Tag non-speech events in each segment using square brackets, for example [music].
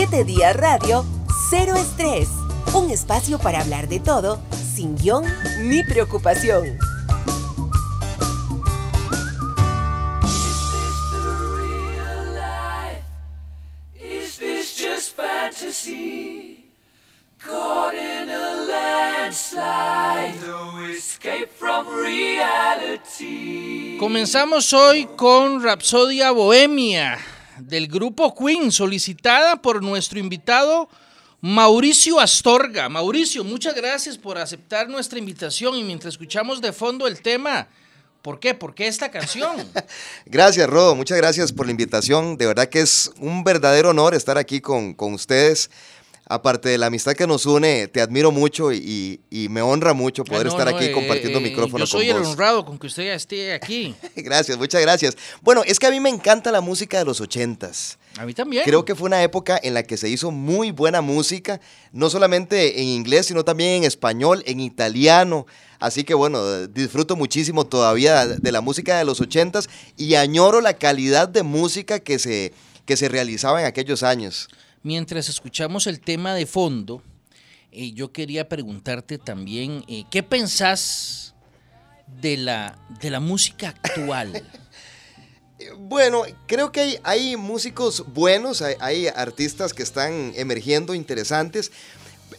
7 días radio, cero estrés. Un espacio para hablar de todo, sin guion ni preocupación. Comenzamos hoy con Rapsodia Bohemia del grupo Queen, solicitada por nuestro invitado Mauricio Astorga. Mauricio, muchas gracias por aceptar nuestra invitación y mientras escuchamos de fondo el tema, ¿por qué? ¿Por qué esta canción? [laughs] gracias, Rodo, muchas gracias por la invitación. De verdad que es un verdadero honor estar aquí con, con ustedes aparte de la amistad que nos une, te admiro mucho y, me honra mucho poder estar aquí eh, compartiendo eh, micrófono con vos. Yo soy el honrado con que usted ya esté aquí. [laughs] gracias, muchas gracias. Bueno, es que a mí me encanta la música de los ochentas. A mí también. Creo que fue una época en la que se hizo muy buena música, no solamente en inglés, sino también en español, en italiano. Así que bueno, disfruto muchísimo todavía de la música de los ochentas y añoro la calidad de música que se, que se realizaba en aquellos años mientras escuchamos el tema de fondo, eh, yo quería preguntarte también, eh, ¿qué pensás de la, de la música actual? [laughs] Bueno, creo que hay, hay músicos buenos, hay, artistas que están emergiendo interesantes,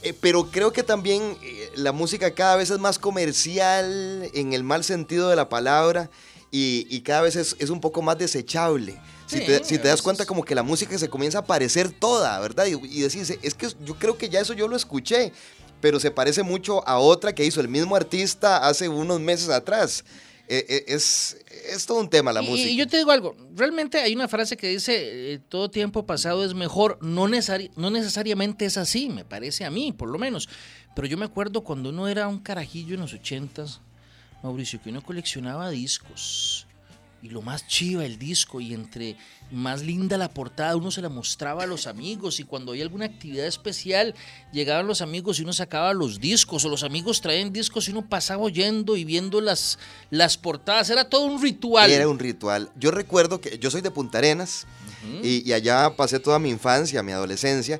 eh, pero creo que también la música cada vez es más comercial en el mal sentido de la palabra y, cada vez es, es, un poco más desechable. Si, te, das cuenta como que la música se comienza a parecer toda, ¿verdad? Y, y decirse, es que yo creo que ya eso yo lo escuché, pero se parece mucho a otra que hizo el mismo artista hace unos meses atrás. E, e, es, es, todo un tema la música. Y yo te digo algo, realmente hay una frase que dice, eh, todo tiempo pasado es mejor, no, no necesariamente es así, me parece a mí, por lo menos. Pero yo me acuerdo cuando uno era un carajillo en los ochentas, Mauricio, que uno coleccionaba discos y lo más chiva el disco y entre más linda la portada uno se la mostraba a los amigos y cuando hay alguna actividad especial llegaban los amigos y uno sacaba los discos o los amigos traían discos y uno pasaba oyendo y viendo las, las portadas, era todo un ritual. Era un ritual. Yo recuerdo que yo soy de Punta Arenas y, y allá pasé toda mi infancia, mi adolescencia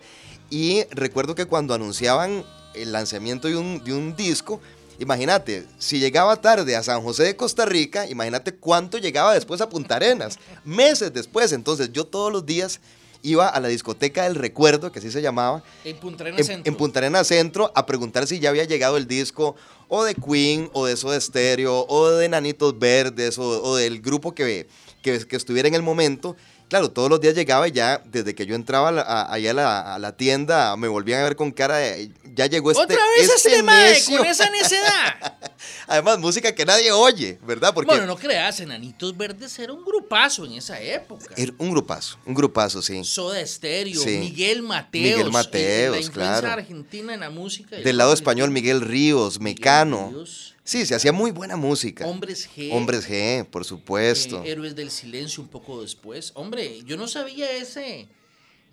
y recuerdo que cuando anunciaban el lanzamiento de un, de un disco, Imagínate, si llegaba tarde a San José de Costa Rica, imagínate cuánto llegaba después a Punta Arenas, meses después. Entonces yo todos los días iba a la discoteca del recuerdo, que así se llamaba, en Punta Arenas Centro. En Punta Arenas Centro, a preguntar si ya había llegado el disco o de Queen, o de Soda Stereo, o de Nanitos Verdes, o, del grupo que, que, que estuviera en el momento claro, todos los días llegaba y ya desde que yo entraba allá a la, tienda me volvían a ver con cara de, ya llegó este ¿Otra vez este este con esa necedad. [laughs] Además, música que nadie oye, ¿verdad? Porque, bueno, no creas, Enanitos Verdes era un grupazo en esa época. Era un grupazo, un grupazo, sí. Soda Stereo, Miguel Mateos. Miguel Mateos, la claro. argentina en la música. Del lado español, Miguel Ríos, Mecano. Sí, se hacía muy buena música. Hombres G. Hombres G, por supuesto. Eh, Héroes del Silencio un poco después. Hombre, yo no sabía ese,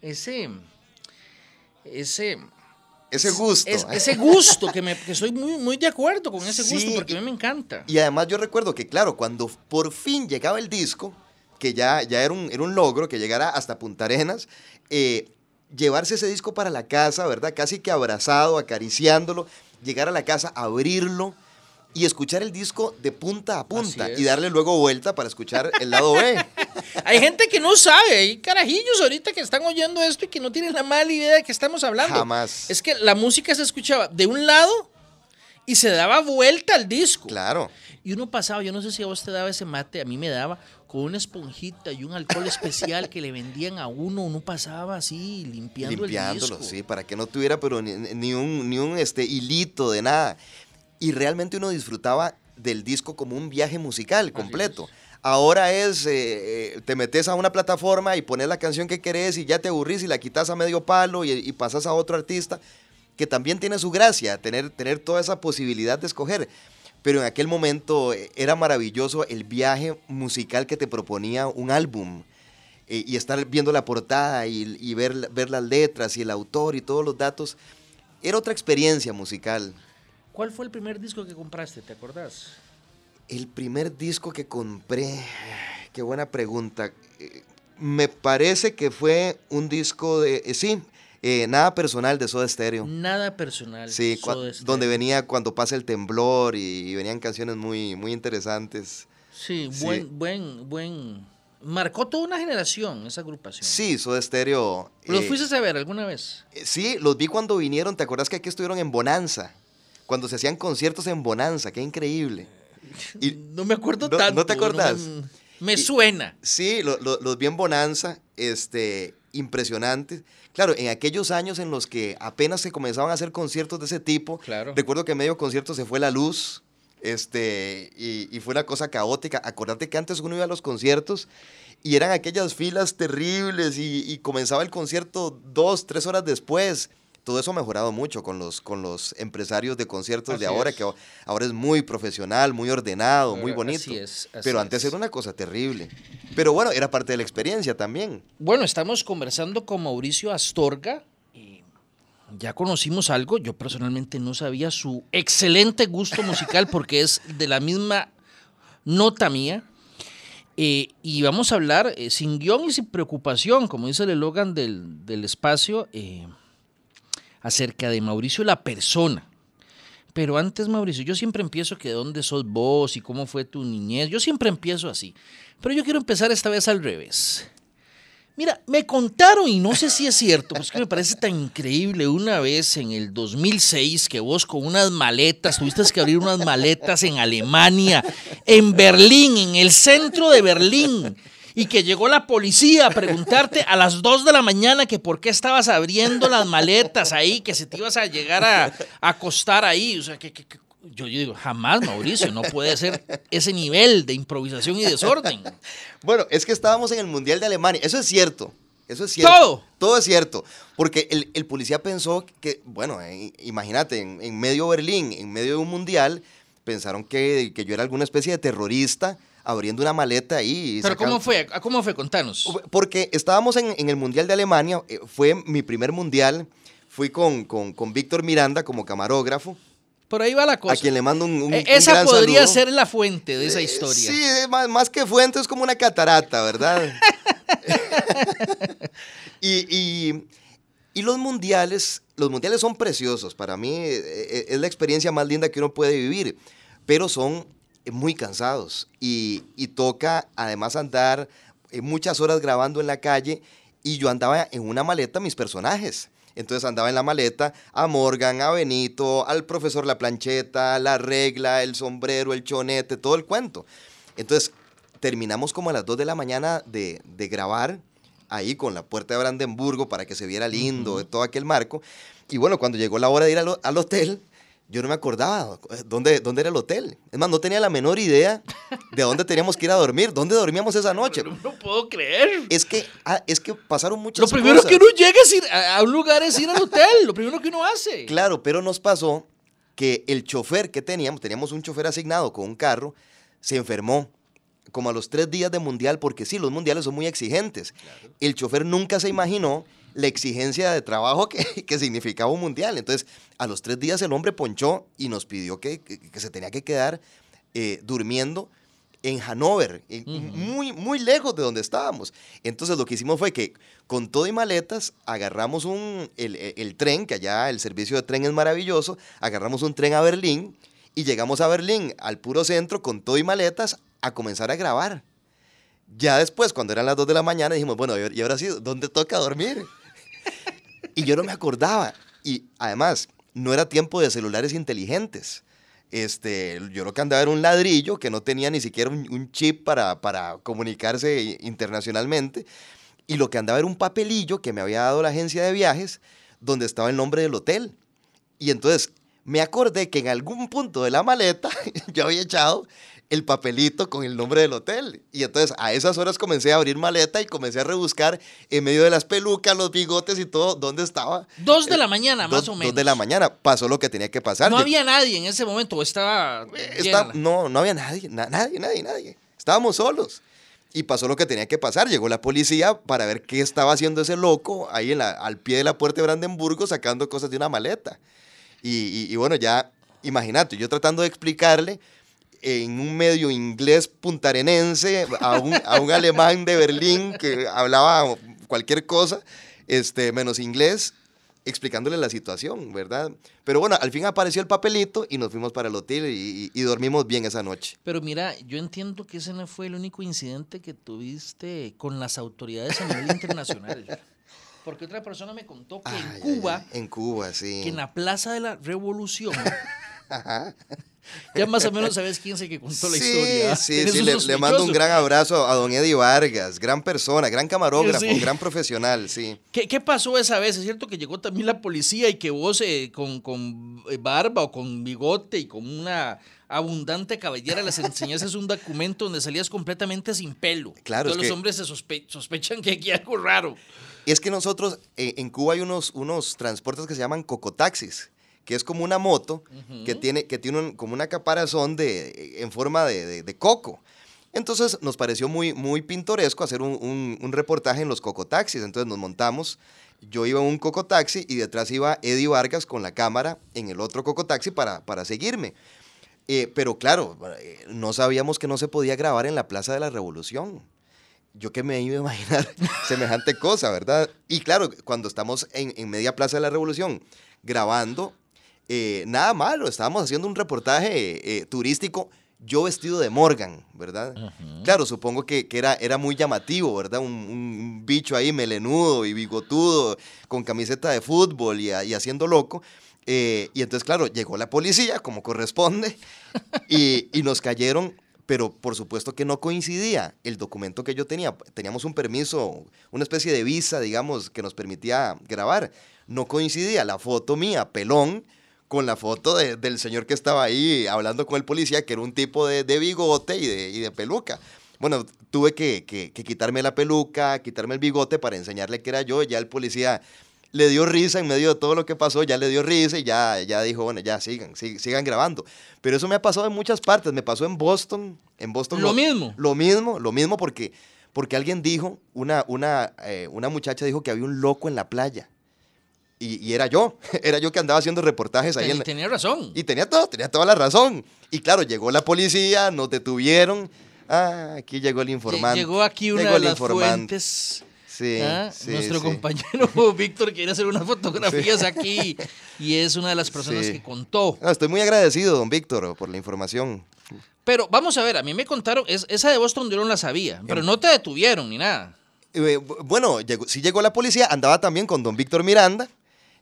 ese, ese... Ese gusto. ese gusto, que, me, que estoy muy, muy de acuerdo con ese gusto, porque a mí me encanta. Y además yo recuerdo que, claro, cuando por fin llegaba el disco, que ya, ya era, un, era un logro, que llegara hasta Punta Arenas, eh, llevarse ese disco para la casa, ¿verdad? Casi que abrazado, acariciándolo, llegar a la casa, abrirlo, y escuchar el disco de punta a punta y darle luego vuelta para escuchar el lado B. [laughs] hay gente que no sabe, hay carajillos ahorita que están oyendo esto y que no tienen la mala idea de que estamos hablando. Jamás. Es que la música se escuchaba de un lado y se daba vuelta al disco. Claro. Y uno pasaba, yo no sé si a vos te daba ese mate, a mí me daba con una esponjita y un alcohol especial que le vendían a uno, uno pasaba así limpiando Limpiándolo, el disco. sí, para que no tuviera pero ni, ni un, ni un este, hilito de nada y realmente uno disfrutaba del disco como un viaje musical completo. Ahora es, eh, eh, te metes a una plataforma y pones la canción que querés y ya te aburrís y la quitas a medio palo y, pasas a otro artista, que también tiene su gracia, tener, tener toda esa posibilidad de escoger. Pero en aquel momento eh, era maravilloso el viaje musical que te proponía un álbum. y estar viendo la portada y, y ver, ver las letras y el autor y todos los datos. Era otra experiencia musical. ¿Cuál fue el primer disco que compraste? ¿Te acordás? El primer disco que compré, qué buena pregunta. Me parece que fue un disco de, eh, sí, Eh, nada personal de Soda Stereo. Nada personal. Sí, Soda Stereo. donde venía cuando pasa el temblor y, y venían canciones muy, muy interesantes. Sí, Sí. buen, buen, buen. Marcó toda una generación esa agrupación. Sí, Soda Stereo. ¿Los eh, fuiste a ver alguna vez? eh, Sí, los vi cuando vinieron. ¿Te acuerdas que aquí estuvieron en Bonanza? Cuando se hacían conciertos en Bonanza, qué increíble. [laughs] Y- no me acuerdo ¿No- no tanto. te acordás? me- me Y- suena. Sí, lo- lo- los vi en Bonanza, este, impresionantes. Claro, en aquellos años en los que apenas se comenzaban a hacer conciertos de ese tipo, Claro. recuerdo que en medio concierto se fue la luz, este, y, y fue una cosa caótica. Acordate que antes uno iba a los conciertos y eran aquellas filas terribles y, y comenzaba el concierto dos, tres horas después. Todo eso ha mejorado mucho con los, con los empresarios de conciertos de ahora, es. que ahora es muy profesional, muy ordenado, muy bonito. así es, así Pero antes es. era una cosa terrible. Pero bueno, era parte de la experiencia también. Bueno, estamos conversando con Mauricio Astorga. y ya conocimos algo. Yo personalmente no sabía su excelente gusto musical [laughs] porque es de la misma nota mía. Eh, y vamos a hablar eh, sin guion y sin preocupación, como dice el eslogan del, del espacio, eh, acerca de Mauricio la persona. Pero antes, Mauricio, yo siempre empiezo que de dónde sos vos y cómo fue tu niñez. Yo siempre empiezo así. Pero yo quiero empezar esta vez al revés. Mira, me contaron, y no sé si es cierto, pues que me parece tan increíble una vez en el 2006 que vos con unas maletas, tuviste que abrir unas maletas en Alemania, en Berlín, en el centro de Berlín, y que llegó la policía a preguntarte a las 2 de la mañana que por qué estabas abriendo las maletas ahí, que se te ibas a llegar a, a acostar ahí. O sea, que, que- que- yo, yo digo, jamás, Mauricio, no puede ser ese nivel de improvisación y desorden. Bueno, es que estábamos en el Mundial de Alemania. Eso es cierto. Eso es cierto. Todo. Todo es cierto. Porque el, el policía pensó que, bueno, eh, imagínate, en, en medio Berlín, en medio de un mundial, pensaron que, que yo era alguna especie de terrorista abriendo una maleta ahí. y Pero sacando- ¿cómo fue? ¿Cómo fue? Contanos. Porque estábamos en, en el Mundial de Alemania, eh, fue mi primer mundial. Fui con, con, con Víctor Miranda como camarógrafo, Por ahí va la cosa. a quien le mando un, un- un esa gran podría saludo. ser la fuente de esa Eh, historia. Sí, más, más que fuente, es como una catarata, ¿verdad? [laughs] y, y- y los mundiales, los mundiales son preciosos. Para mí eh, es la experiencia más linda que uno puede vivir, pero son muy cansados. Y, y toca además andar eh, muchas horas grabando en la calle y yo andaba en una maleta mis personajes. Entonces andaba en la maleta a Morgan, a Benito, al profesor La Plancheta, la regla, el sombrero, el chonete, todo el cuento. Entonces terminamos como a las 2 de la mañana de, de grabar ahí con la puerta de Brandenburgo para que se viera lindo todo aquel marco. Y bueno, cuando llegó la hora de ir al hotel, yo no me acordaba dónde, dónde era el hotel. Es más, no tenía la menor idea de dónde teníamos que ir a dormir, dónde dormíamos esa noche. No, no puedo creer. Es que, ah, es que pasaron muchas Lo primero cosas. que uno llega es ir a, a un lugar es ir al hotel. Lo primero que uno hace. Claro, pero nos pasó que el chofer que teníamos, teníamos un chofer asignado con un carro, se enfermó como a los tres días de mundial, porque sí, los mundiales son muy exigentes. El chofer nunca se imaginó la exigencia de trabajo que, [laughs] que significaba un mundial. Entonces, a los tres días el hombre ponchó y nos pidió que, que- que se tenía que quedar eh, durmiendo en Hanover, muy, muy lejos de donde estábamos. Entonces lo que hicimos fue que con todo y maletas agarramos un, el, el- el tren, que allá el servicio de tren es maravilloso, agarramos un tren a Berlín y llegamos a Berlín, al puro centro, con todo y maletas, a comenzar a grabar. Ya después, cuando eran las 2 de la mañana, dijimos, bueno, y ahora sí, ¿dónde toca dormir? [laughs] y yo no me acordaba. Y además, no era tiempo de celulares inteligentes. Este, yo lo que andaba era un ladrillo que no tenía ni siquiera un, chip para, para comunicarse internacionalmente. Y lo que andaba era un papelillo que me había dado la agencia de viajes donde estaba el nombre del hotel. Y entonces me acordé que en algún punto de la maleta [laughs] yo había echado el papelito con el nombre del hotel. Y entonces a esas horas comencé a abrir maleta y comencé a rebuscar en medio de las pelucas, los bigotes y todo, dónde estaba. Dos de la mañana, más Dos- o menos. Dos de la mañana. Pasó lo que tenía que pasar. No había nadie en ese momento. Estaba. Está- llena. no, no había nadie, na- nadie, nadie, nadie. Estábamos solos. Y pasó lo que tenía que pasar. Llegó la policía para ver qué estaba haciendo ese loco ahí en la- al pie de la puerta de Brandenburgo sacando cosas de una maleta. Y, y- y bueno, ya, imagínate, yo tratando de explicarle en un medio inglés puntarenense a un, a un alemán de Berlín que hablaba cualquier cosa, este, menos inglés, explicándole la situación, ¿verdad? Pero bueno, al fin apareció el papelito y nos fuimos para el hotel y, y dormimos bien esa noche. Pero mira, yo entiendo que ese no fue el único incidente que tuviste con las autoridades a nivel internacional. Porque otra persona me contó que Ay, en Cuba, ay, En Cuba, sí. que en la Plaza de la Revolución, [laughs] ya más o menos sabes quién es el que contó la sí, historia. Sí, sí, le, le mando un gran abrazo a don Eddie Vargas, gran persona, gran camarógrafo, Sí. gran profesional, sí. ¿Qué, qué pasó esa vez? Es cierto que llegó también la policía y que vos eh, con, con, eh, barba o con bigote y con una abundante cabellera les enseñases un documento donde salías completamente sin pelo. Claro, Todos los que- hombres se sospe- sospechan que aquí hay algo raro. Es que nosotros, eh, en Cuba hay unos, unos transportes que se llaman cocotaxis, que es como una moto que tiene, que tiene un- como una caparazón de, en forma de, de- de coco. Entonces nos pareció muy, muy pintoresco hacer un, un- un reportaje en los cocotaxis. Entonces nos montamos, yo iba en un cocotaxi y detrás iba Eddie Vargas con la cámara en el otro cocotaxi para, para seguirme. Eh, pero claro, eh, no sabíamos que no se podía grabar en la Plaza de la Revolución. Yo que me iba a imaginar [laughs] semejante cosa, ¿verdad? Y claro, cuando estamos en, en media Plaza de la Revolución grabando, eh, nada malo, estábamos haciendo un reportaje eh, turístico, yo vestido de Morgan, ¿verdad? Claro, supongo que, que era, era muy llamativo, ¿verdad? Un, un bicho ahí melenudo y bigotudo, con camiseta de fútbol y, a- y haciendo loco. Eh, y entonces, claro, llegó la policía, como corresponde, [laughs] y, y nos cayeron, pero por supuesto que no coincidía el documento que yo tenía. Teníamos un permiso, una especie de visa, digamos, que nos permitía grabar. No coincidía la foto mía, pelón, con la foto de- del señor que estaba ahí hablando con el policía, que era un tipo de, de bigote y de, y de peluca. Bueno, tuve que, que- que quitarme la peluca, quitarme el bigote para enseñarle que era yo. Ya el policía le dio risa en medio de todo lo que pasó, ya le dio risa y ya, ya dijo, bueno, ya sigan, sig- sigan grabando. Pero eso me ha pasado en muchas partes. Me pasó en Boston. En Boston Lo mismo. Lo mismo, lo mismo porque, porque alguien dijo, una, una, eh, una muchacha dijo que había un loco en la playa. Y, y era yo, [laughs] era yo que andaba haciendo reportajes ahí. Ten- en la- tenía razón. y tenía todo, tenía toda la razón. Y claro, llegó la policía, nos detuvieron. Ah, aquí llegó el informante. Llegó aquí una Llegó de las fuentes. Sí, ¿ah? sí, Nuestro sí. compañero [laughs] Víctor quiere hacer unas fotografías aquí y es una de las personas que contó. No, estoy muy agradecido, don Víctor, por la información. Pero vamos a ver, a mí me contaron, es, esa de Boston yo no la sabía, pero no te detuvieron ni nada. Eh, bu- bueno, llegó, sí llegó la policía, andaba también con don Víctor Miranda.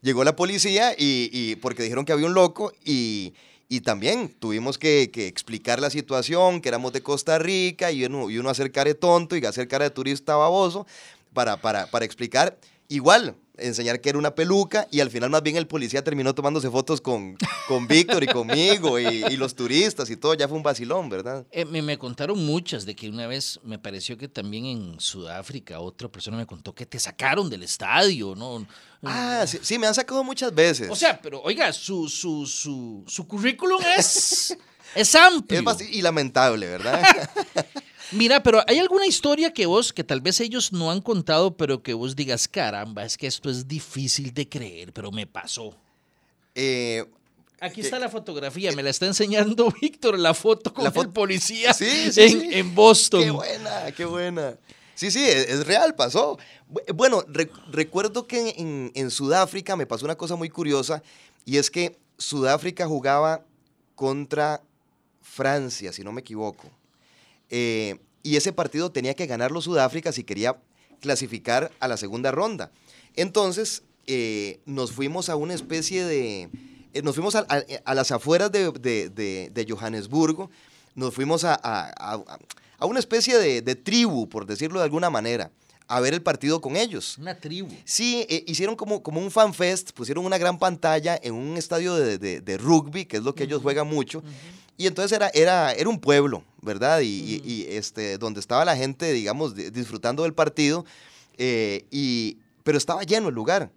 Llegó la policía y, y- porque dijeron que había un loco y, y también tuvimos que, que explicar la situación, que éramos de Costa Rica y uno, y uno hacer cara de tonto y hacer cara de turista baboso para, para, para explicar. Igual, enseñar que era una peluca y al final más bien el policía terminó tomándose fotos con, con Víctor y conmigo y, y los turistas y todo, ya fue un vacilón, ¿verdad? Eh, me, me contaron muchas de que una vez me pareció que también en Sudáfrica otra persona me contó que te sacaron del estadio, ¿no? Ah, sí, sí, me han sacado muchas veces. O sea, pero oiga, su, su, su, su currículum es, es amplio. es y lamentable, ¿verdad? [laughs] Mira, pero hay alguna historia que vos, que tal vez ellos no han contado, pero que vos digas, caramba, es que esto es difícil de creer, pero me pasó. Eh, Aquí está la fotografía, me la está enseñando [laughs] Víctor, la foto con La el policía Sí, sí, en, sí. en Boston. Qué buena, qué buena. Sí, sí, es, es real, pasó. Bu- Bueno, re- recuerdo que en, en Sudáfrica me pasó una cosa muy curiosa y es que Sudáfrica jugaba contra Francia, si no me equivoco. Eh, y ese partido tenía que ganarlo Sudáfrica si quería clasificar a la segunda ronda. Entonces, eh, nos fuimos a una especie de... eh, nos fuimos a, las afueras de, de- Johannesburgo, nos fuimos a, a- una especie de tribu, por decirlo de alguna manera, a ver el partido con ellos. Una tribu. Sí, eh, hicieron como, como un fanfest, pusieron una gran pantalla en un estadio de, de- de rugby, que es lo que ellos juegan mucho. Y entonces era, era, era un pueblo, ¿verdad? Y, y- y, este, donde estaba la gente, digamos, di- disfrutando del partido, eh, y, pero estaba lleno el lugar.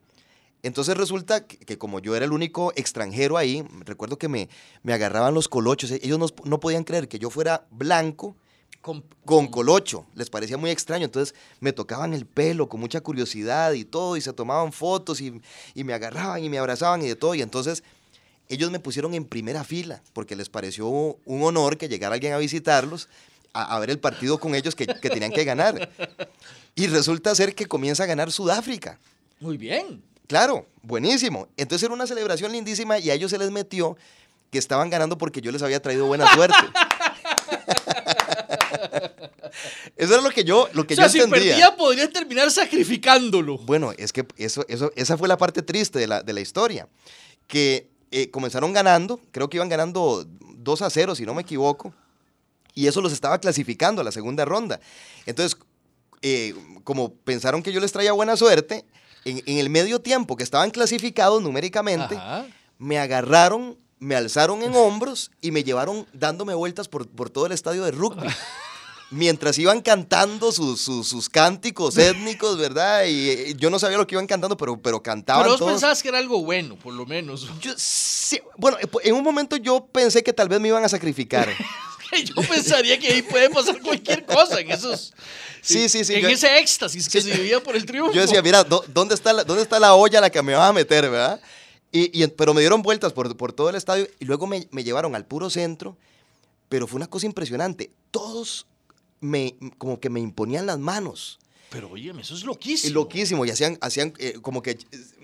Entonces resulta que, que como yo era el único extranjero ahí, recuerdo que me, me agarraban los colochos. Ellos no, no podían creer que yo fuera blanco Con, con colocho. Les parecía muy extraño. Entonces me tocaban el pelo con mucha curiosidad y todo, y se tomaban fotos y, y me agarraban y me abrazaban y de todo. Y entonces ellos me pusieron en primera fila porque les pareció un honor que llegara alguien a visitarlos, a, a ver el partido con ellos que, que tenían que ganar. Y resulta ser que comienza a ganar Sudáfrica. Muy bien. Claro, buenísimo. Entonces era una celebración lindísima y a ellos se les metió que estaban ganando porque yo les había traído buena suerte. [laughs] [laughs] Eso era lo que yo, lo que o sea, yo si entendía. perdía, podría terminar sacrificándolo. Bueno, es que eso, eso, esa fue la parte triste de la, de la historia. Que eh, comenzaron ganando, creo que iban ganando 2 a 0, si no me equivoco, y eso los estaba clasificando a la segunda ronda. Entonces, eh, como pensaron que yo les traía buena suerte, en, en el medio tiempo que estaban clasificados numéricamente, Ajá. me agarraron, me alzaron en hombros y me llevaron dándome vueltas por, por todo el estadio de rugby. [laughs] Mientras iban cantando sus, sus, sus cánticos étnicos, ¿verdad? Y yo no sabía lo que iban cantando, pero, pero cantaban Pero vos todos. pensabas que era algo bueno, por lo menos. [laughs] Yo sí, bueno, eh, en un momento yo pensé que tal vez me iban a sacrificar. [laughs] Yo pensaría que ahí puede pasar cualquier cosa en esos. Sí, sí, sí, En yo- ese éxtasis que se vivía por el triunfo. Yo decía, mira, ¿dó- ¿dónde está la, dónde está la olla a la que me vas a meter, verdad? Y, y- pero me dieron vueltas por, por todo el estadio y luego me, me llevaron al puro centro, pero fue una cosa impresionante. Todos me, como que me imponían las manos. Pero oye, eso es Y loquísimo. loquísimo, y hacían, hacían eh, como que eh,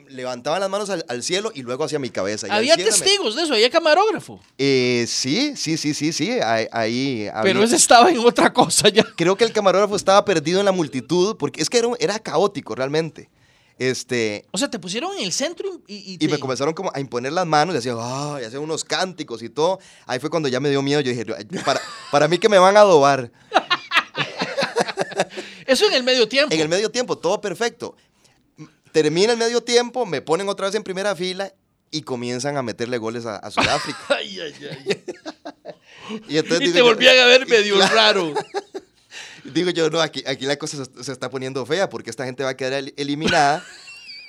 levantaban las manos al, al cielo y luego hacia mi cabeza. y Había cielo me- testigos de eso, había camarógrafo. Eh, sí, sí, sí, sí, sí, ahí... ahí Pero ese estaba en otra cosa ya. Creo que el camarógrafo estaba perdido en la multitud, porque es que era, era caótico realmente. Este, O sea, te pusieron en el centro y, y, y te- me comenzaron como a imponer las manos y hacían, y hacían unos cánticos y todo. Ahí fue cuando ya me dio miedo. Yo dije, para, para mí que me van a adobar. [laughs] Eso en el medio tiempo. En el medio tiempo, todo perfecto. Termina el medio tiempo, me ponen otra vez en primera fila y comienzan a meterle goles a, a Sudáfrica. [laughs] Ay, ay, ay. [laughs] Y, entonces Y digo te volvían a ver medio Claro. raro. Digo yo, no, aquí, aquí la cosa se, se está poniendo fea porque esta gente va a quedar el- eliminada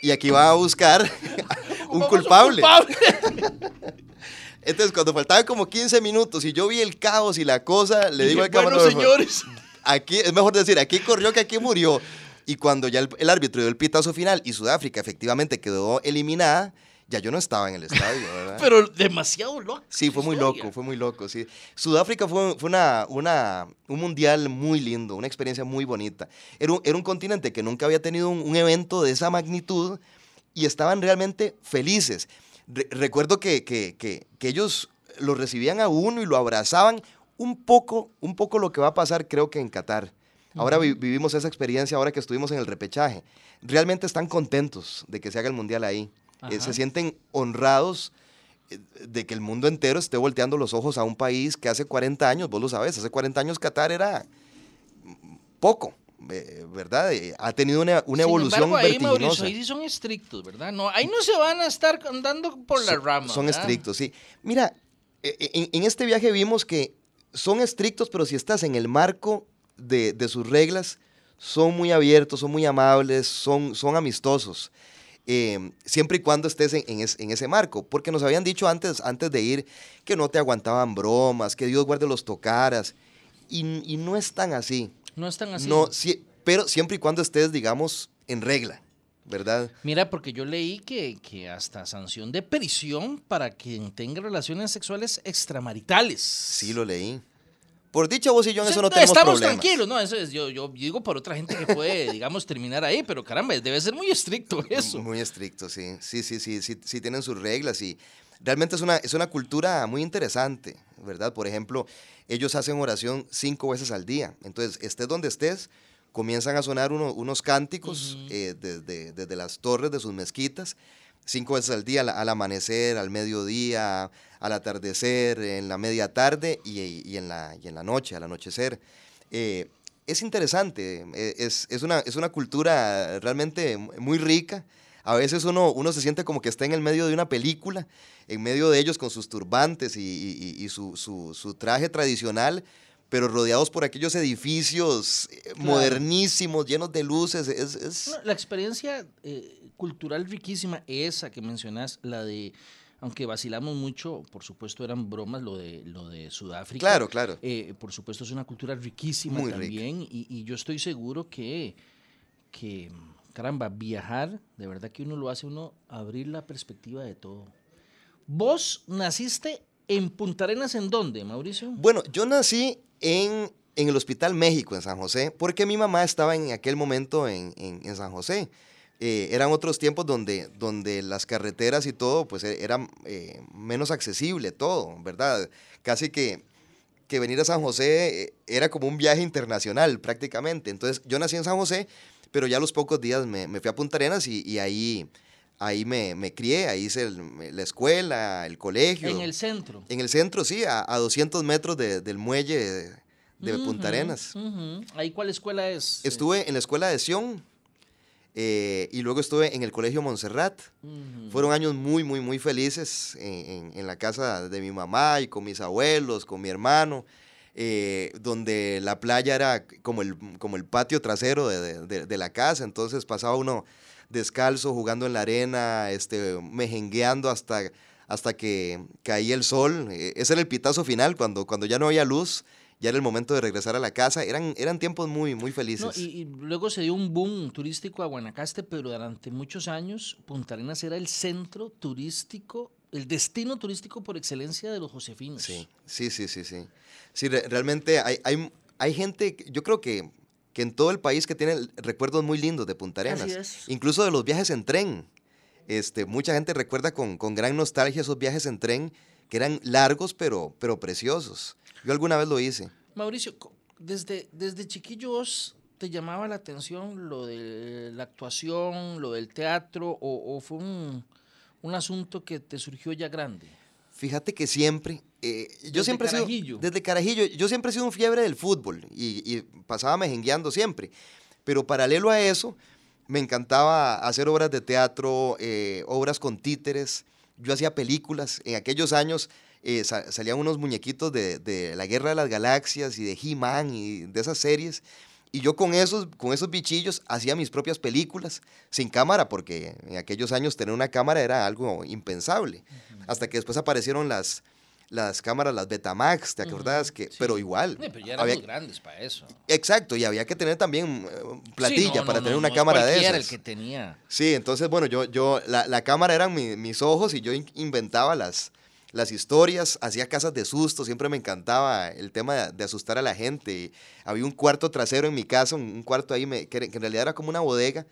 y aquí va a buscar [laughs] un culpable. [laughs] Entonces, cuando faltaban como 15 minutos y yo vi el caos y la cosa, le digo al bueno, camarógrafo, señores. [laughs] aquí, es mejor decir, aquí corrió que aquí murió. Y cuando ya el, el árbitro dio el pitazo final y Sudáfrica efectivamente quedó eliminada, ya yo no estaba en el estadio, ¿verdad? [laughs] Pero demasiado loco. Sí, fue muy historia. loco, fue muy loco, sí. Sudáfrica fue, fue una, una, un mundial muy lindo, una experiencia muy bonita. Era un, era un continente que nunca había tenido un, un evento de esa magnitud y estaban realmente felices. Re- recuerdo que, que, que, que ellos lo recibían a uno y lo abrazaban un poco, un poco lo que va a pasar creo que en Qatar. Ahora vi- vivimos esa experiencia ahora que estuvimos en el repechaje. Realmente están contentos de que se haga el mundial ahí. Eh, se sienten honrados eh, de que el mundo entero esté volteando los ojos a un país que hace 40 años, vos lo sabes, hace 40 años Qatar era poco, eh, ¿verdad? Eh, ha tenido una, una Sin evolución embargo, ahí, Mauricio, vertiginosa. ahí sí son estrictos, ¿verdad? No, ahí no se van a estar andando por la rama. Son ¿verdad? estrictos, sí. Mira, en, en este viaje vimos que son estrictos, pero si estás en el marco de, de sus reglas, son muy abiertos, son muy amables, son, son amistosos. Eh, siempre y cuando estés en, en es- en ese marco, porque nos habían dicho antes, antes de ir que no te aguantaban bromas, que Dios guarde los tocaras, y, y no es tan así. No están así. No, sí, pero siempre y cuando estés, digamos, en regla, ¿verdad? Mira, porque yo leí que, que hasta sanción de prisión para quien tenga relaciones sexuales extramaritales. Sí, lo leí. Por dicha vos y yo en eso no tenemos Estamos problemas. tranquilos, ¿no? Eso es, yo, yo digo por otra gente que puede, [laughs] digamos, terminar ahí, pero caramba, debe ser muy estricto eso. Muy estricto, sí. Sí, sí, sí, sí, sí tienen sus reglas y realmente es una, es una cultura muy interesante, ¿verdad? Por ejemplo, ellos hacen oración cinco veces al día. Entonces, estés donde estés, comienzan a sonar uno- unos cánticos eh, desde, desde las torres de sus mezquitas, cinco veces al día, al, amanecer, al mediodía, al atardecer, en la media tarde y, y en, la, y en la noche, al anochecer. Eh, es interesante, eh, es, es, una, es una cultura realmente muy rica. A veces uno, uno se siente como que está en el medio de una película, en medio de ellos con sus turbantes y, y- su- su traje tradicional, pero rodeados por aquellos edificios eh, modernísimos, llenos de luces. Es, es- No, la experiencia eh, cultural riquísima, esa que mencionas, la de, aunque vacilamos mucho, por supuesto eran bromas lo de, lo de Sudáfrica. Claro, claro. Eh, por supuesto es una cultura riquísima Muy también y, y yo estoy seguro que, que, caramba, viajar, de verdad que uno lo hace uno abrir la perspectiva de todo. ¿Vos naciste en Punta Arenas en dónde, Mauricio? Bueno, yo nací en, en el Hospital México, en San José, porque mi mamá estaba en aquel momento en, en- en San José. eh, eran otros tiempos donde, donde las carreteras y todo, pues e, eran eh, menos accesible todo, ¿verdad? Casi que, que venir a San José eh, era como un viaje internacional prácticamente. Entonces yo nací en San José, pero ya a los pocos días me, me fui a Punta Arenas y, y ahí, ahí me, me, crié, ahí hice el, la escuela, el colegio. En el centro. En el centro, sí, a, a 200 metros de, del muelle de, de uh -huh, Punta Arenas. Uh -huh. ¿Ahí cuál escuela es? Estuve en la escuela de Sion eh, y luego estuve en el Colegio Montserrat. Uh -huh. Fueron años muy, muy, muy felices en, en, en, la casa de mi mamá y con mis abuelos, con mi hermano, eh, donde la playa era como el, como el patio trasero de, de, de, la casa. Entonces pasaba uno descalzo, jugando en la arena, este, mejengueando hasta, hasta que caía el sol. Eh, ese era el pitazo final, cuando, cuando ya no había luz ya era el momento de regresar a la casa. Eran, eran tiempos muy, muy felices. No, y, y, luego se dio un boom turístico a Guanacaste, pero durante muchos años Punta Arenas era el centro turístico, el destino turístico por excelencia de los josefinos. Sí, sí, sí, sí. Sí, sí re realmente hay, hay, hay gente, yo creo que, que en todo el país que tiene recuerdos muy lindos de Punta Arenas. Incluso de los viajes en tren. Este, mucha gente recuerda con, con gran nostalgia esos viajes en tren que eran largos pero, pero preciosos. Yo alguna vez lo hice. Mauricio, desde, desde chiquillos te llamaba la atención lo de la actuación, lo del teatro, o, o fue un, un, asunto que te surgió ya grande? Fíjate que siempre, eh, yo siempre carajillo. he sido, desde carajillo, yo siempre he sido un fiebre del fútbol y, y pasaba mejengueando siempre. Pero paralelo a eso, me encantaba hacer obras de teatro, eh, obras con títeres. Yo hacía películas. En aquellos años eh, sal salían unos muñequitos de, de, la Guerra de las Galaxias y de He-Man y de esas series. Y yo con esos, con esos bichillos hacía mis propias películas, sin cámara, porque en aquellos años tener una cámara era algo impensable. Uh -huh. Hasta que después aparecieron las, las cámaras, las Betamax, ¿te acordás? Uh -huh. que, sí. Pero igual. Sí, pero ya eran había, grandes para eso. Exacto, y había que tener también uh, platilla sí, no, para no, tener una cámara de esas. el que tenía. Sí, entonces, bueno, yo, yo la, la cámara eran mi, mis ojos y yo inventaba las, las historias, hacía casas de susto, siempre me encantaba el tema de, asustar a la gente. Había un cuarto trasero en mi casa, un, cuarto ahí me, que, que, en realidad era como una bodega,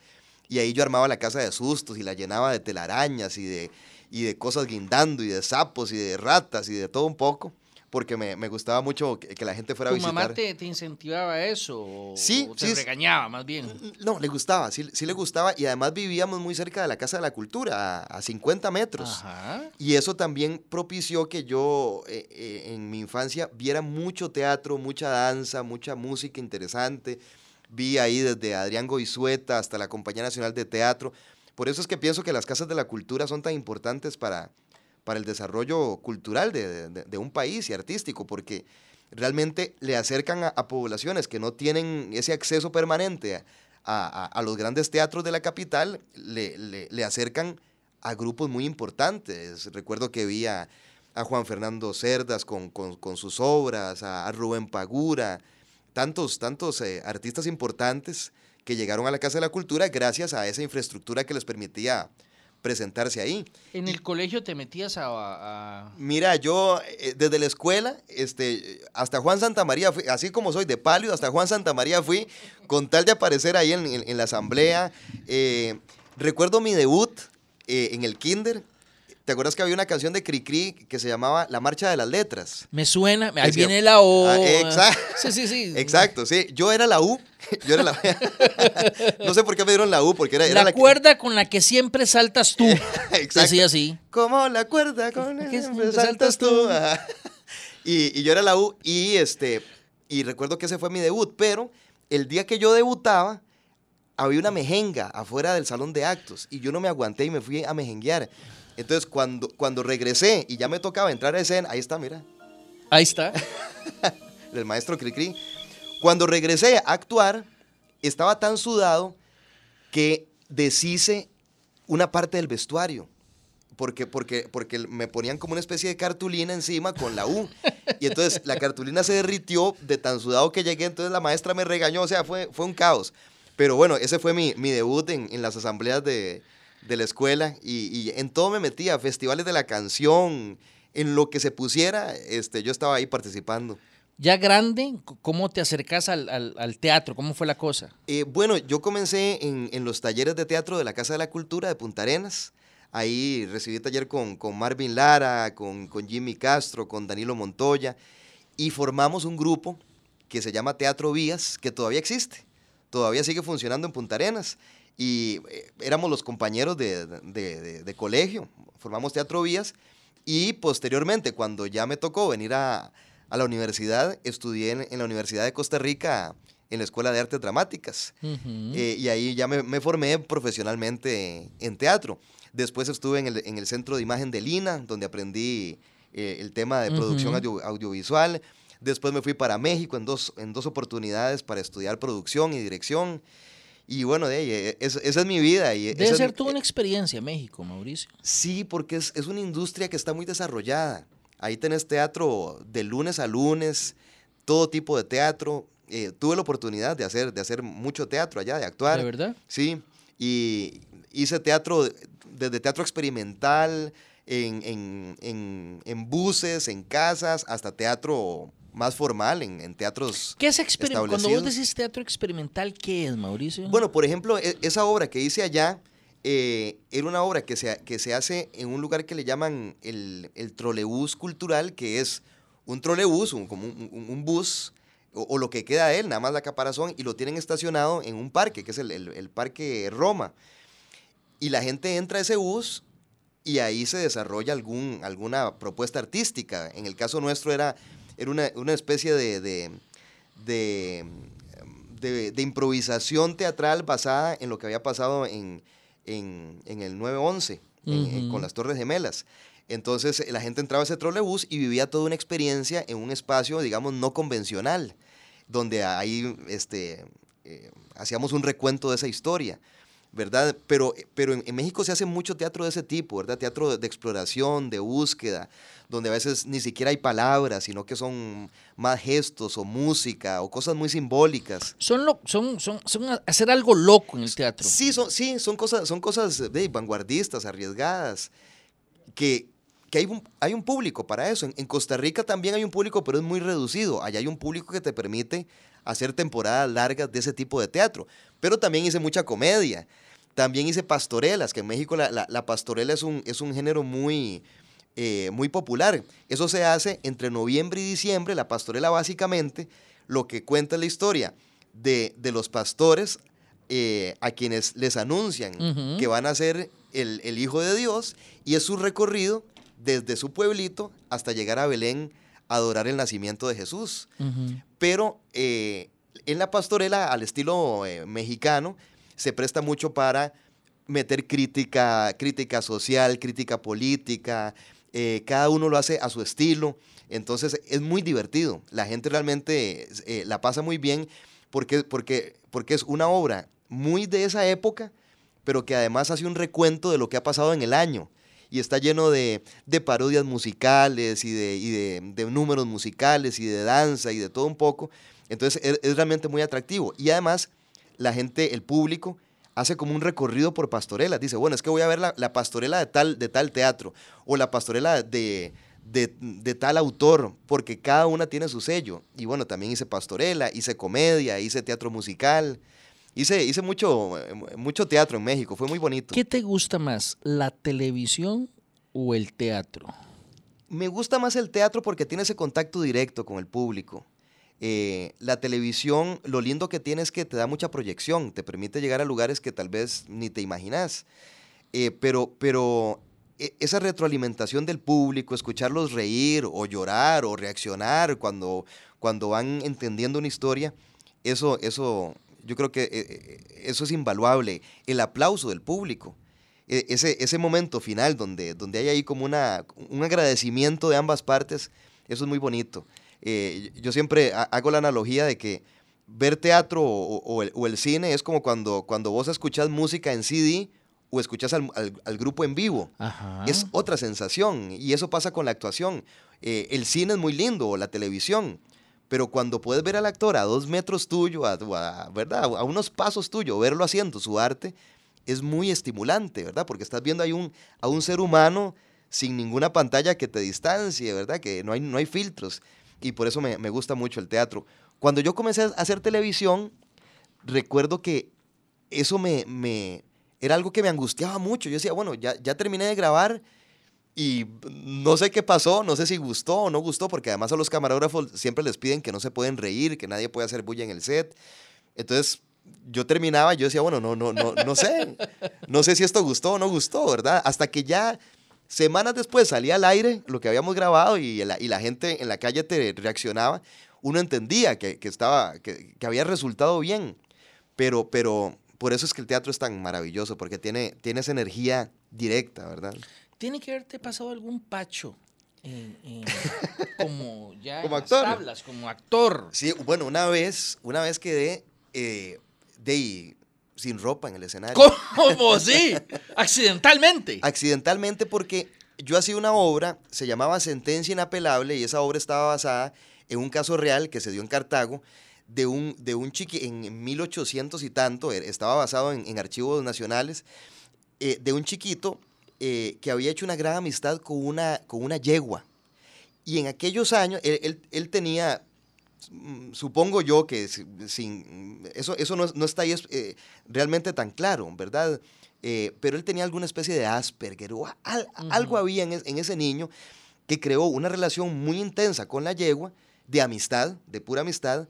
y ahí yo armaba la casa de sustos y la llenaba de telarañas y de, y de cosas guindando y de sapos y de ratas y de todo un poco porque me, me, gustaba mucho que, que, la gente fuera a visitar. ¿Tu mamá te, te, incentivaba a eso? O, sí, o te sí, regañaba más bien? No, le gustaba, sí, sí, le gustaba y además vivíamos muy cerca de la Casa de la Cultura, a, a 50 metros. Ajá. Y eso también propició que yo eh, eh, en mi infancia viera mucho teatro, mucha danza, mucha música interesante. Vi ahí desde Adrián Goizueta hasta la Compañía Nacional de Teatro. Por eso es que pienso que las casas de la cultura son tan importantes para, para el desarrollo cultural de, un país y artístico, porque realmente le acercan a, poblaciones que no tienen ese acceso permanente a, los grandes teatros de la capital, le, acercan a grupos muy importantes. Recuerdo que vi a, Juan Fernando Cerdas con, sus obras, a, Rubén Pagura, tantos, tantos eh, artistas importantes que llegaron a la Casa de la Cultura gracias a esa infraestructura que les permitía presentarse ahí. ¿En el y, colegio te metías a, a, Mira, yo eh, desde la escuela, este, hasta Juan Santa María, fui, así como soy de palio, hasta Juan Santa María fui, con tal de aparecer ahí en, en, en la asamblea. Eh, recuerdo mi debut eh, en el kinder, ¿Te acuerdas que había una canción de Cricri que se llamaba La Marcha de las Letras? Me suena, ahí viene la O. Ah, exacto. Sí, sí, sí. Exacto, sí. Yo era la U. Yo era la [laughs] No sé por qué me dieron la U, porque era, era la, la cuerda que... con la que siempre saltas tú. [laughs] Exacto. Decía así. Como la cuerda con la que siempre saltas tú. y, y yo era la U y este y recuerdo que ese fue mi debut, pero el día que yo debutaba había una mejenga afuera del salón de actos y yo no me aguanté y me fui a mejenguear. Entonces, cuando, cuando regresé y ya me tocaba entrar a escena, ahí está, mira. Ahí está. [laughs] el maestro Cricri. Cuando regresé a actuar, estaba tan sudado que deshice una parte del vestuario. Porque, porque, porque me ponían como una especie de cartulina encima con la U. Y entonces la cartulina se derritió de tan sudado que llegué. Entonces la maestra me regañó. O sea, fue, fue un caos. Pero bueno, ese fue mi, mi debut en, en las asambleas de, de la escuela y, y, en todo me metía, festivales de la canción, en lo que se pusiera, este, yo estaba ahí participando. Ya grande, ¿cómo te acercas al, teatro? ¿Cómo fue la cosa? Eh, bueno, yo comencé en, los talleres de teatro de la Casa de la Cultura de Punta Arenas. Ahí recibí taller con, con Marvin Lara, con, con Jimmy Castro, con Danilo Montoya y formamos un grupo que se llama Teatro Vías, que todavía existe, todavía sigue funcionando en Punta Arenas. Y eh, éramos los compañeros de, de, colegio, formamos Teatro Vías y posteriormente, cuando ya me tocó venir a, a la universidad, estudié en, la Universidad de Costa Rica en la Escuela de Artes Dramáticas. Eh, y ahí ya me, me, formé profesionalmente en teatro. Después estuve en el, en el Centro de Imagen de Lina, donde aprendí eh, el tema de producción audiovisual. Después me fui para México en dos, en dos oportunidades para estudiar producción y dirección. Y bueno, de ahí, eh, esa es mi vida. Y Debe ser toda una experiencia México, Mauricio. Sí, porque es, es, una industria que está muy desarrollada. Ahí tenés teatro de lunes a lunes, todo tipo de teatro. Eh, tuve la oportunidad de hacer, de hacer mucho teatro allá, de actuar. ¿De verdad? Sí, y hice teatro, desde teatro experimental, en, buses, en casas, hasta teatro más formal, en, teatros ¿Qué es experimental? Cuando vos decís teatro experimental, ¿qué es, Mauricio? Bueno, por ejemplo, e, esa obra que hice allá eh, era una obra que se, que se hace en un lugar que le llaman el, el trolebús cultural, que es un trolebús, un, como un, bus, o, lo que queda de él, nada más la caparazón, y lo tienen estacionado en un parque, que es el, el Parque Roma. Y la gente entra a ese bus y ahí se desarrolla algún, alguna propuesta artística. En el caso nuestro era, era una, especie de, de, de, improvisación teatral basada en lo que había pasado en, en, el 9-11, con las Torres Gemelas. Entonces la gente entraba a ese trolebús y vivía toda una experiencia en un espacio, digamos, no convencional, donde ahí este, eh, hacíamos un recuento de esa historia. ¿verdad? Pero, pero en, México se hace mucho teatro de ese tipo, ¿verdad? Teatro de, exploración, de búsqueda, donde a veces ni siquiera hay palabras, sino que son más gestos o música o cosas muy simbólicas. Son, lo, son, son, son hacer algo loco en el teatro. Sí, son, sí, son cosas, son cosas de, vanguardistas, arriesgadas, que, que hay, un, hay un público para eso. En, en Costa Rica también hay un público, pero es muy reducido. Allá hay un público que te permite hacer temporadas largas de ese tipo de teatro. Pero también hice mucha comedia. También hice pastorelas, que en México la, pastorela es un, es un género muy, eh, muy popular. Eso se hace entre noviembre y diciembre. La pastorela básicamente lo que cuenta la historia de, los pastores eh, a quienes les anuncian que van a ser el, Hijo de Dios y es su recorrido desde su pueblito hasta llegar a Belén a adorar el nacimiento de Jesús. Pero eh, en la pastorela, al estilo mexicano, se presta mucho para meter crítica, crítica social, crítica política, eh, cada uno lo hace a su estilo, entonces es muy divertido, la gente realmente eh, la pasa muy bien porque, porque, porque es una obra muy de esa época, pero que además hace un recuento de lo que ha pasado en el año y está lleno de, parodias musicales y, de, de, números musicales y de danza y de todo un poco. Entonces es realmente muy atractivo. Y además la gente, el público, hace como un recorrido por pastorelas. Dice, bueno, es que voy a ver la, pastorela de tal, de tal teatro o la pastorela de, de, tal autor, porque cada una tiene su sello. Y bueno, también hice pastorela, hice comedia, hice teatro musical. Hice, hice mucho, mucho teatro en México, fue muy bonito. ¿Qué te gusta más, la televisión o el teatro? Me gusta más el teatro porque tiene ese contacto directo con el público. Eh, la televisión, lo lindo que tiene es que te da mucha proyección, te permite llegar a lugares que tal vez ni te imaginas. Eh, pero, pero e, esa retroalimentación del público, escucharlos reír o llorar o reaccionar cuando, cuando van entendiendo una historia, eso, eso, yo creo que eh, eso es invaluable. El aplauso del público. E, ese, ese momento final donde, donde hay ahí como una, un agradecimiento de ambas partes, eso es muy bonito. Eh, yo siempre hago la analogía de que ver teatro o, el, cine es como cuando, cuando vos escuchás música en CD o escuchás al, grupo en vivo. Es otra sensación y eso pasa con la actuación. Eh, el cine es muy lindo o la televisión, pero cuando puedes ver al actor a dos metros tuyo, a, ¿verdad? a unos pasos tuyo, verlo haciendo su arte, es muy estimulante, ¿verdad? Porque estás viendo ahí un, a un ser humano sin ninguna pantalla que te distancie, ¿verdad? Que no hay, no hay filtros. Y por eso me, me gusta mucho el teatro. Cuando yo comencé a hacer televisión, recuerdo que eso me, me, era algo que me angustiaba mucho. Yo decía, bueno, ya, ya terminé de grabar y no sé qué pasó, no sé si gustó o no gustó, porque además a los camarógrafos siempre les piden que no se pueden reír, que nadie puede hacer bulla en el set. Entonces yo terminaba yo decía, bueno, no, no, no, no sé, no sé si esto gustó o no gustó, ¿verdad? Hasta que ya semanas después salía al aire lo que habíamos grabado y la, y la gente en la calle te reaccionaba, uno entendía que, que estaba, que, que, había resultado bien, pero, pero por eso es que el teatro es tan maravilloso, porque tiene, tiene esa energía directa, ¿verdad? tiene que haberte pasado algún pacho. En, en, [laughs] como ya como en actor. Las tablas, como actor. Sí, bueno, una vez, una vez quedé eh, de sin ropa en el escenario. ¿Cómo? [laughs] Sí, accidentalmente. Accidentalmente porque yo hacía una obra, se llamaba Sentencia Inapelable, y esa obra estaba basada en un caso real que se dio en Cartago, de un, de un chiqui, en 1800 y tanto, e, estaba basado en, en archivos nacionales, eh, de un chiquito eh, que había hecho una gran amistad con una, con una yegua. Y en aquellos años, él, él, él tenía, supongo yo que sin, eso, eso no, no está ahí eh, realmente tan claro, ¿verdad? Eh, pero él tenía alguna especie de Asperger o al, uh -huh. algo había en, en ese niño que creó una relación muy intensa con la yegua, de amistad, de pura amistad,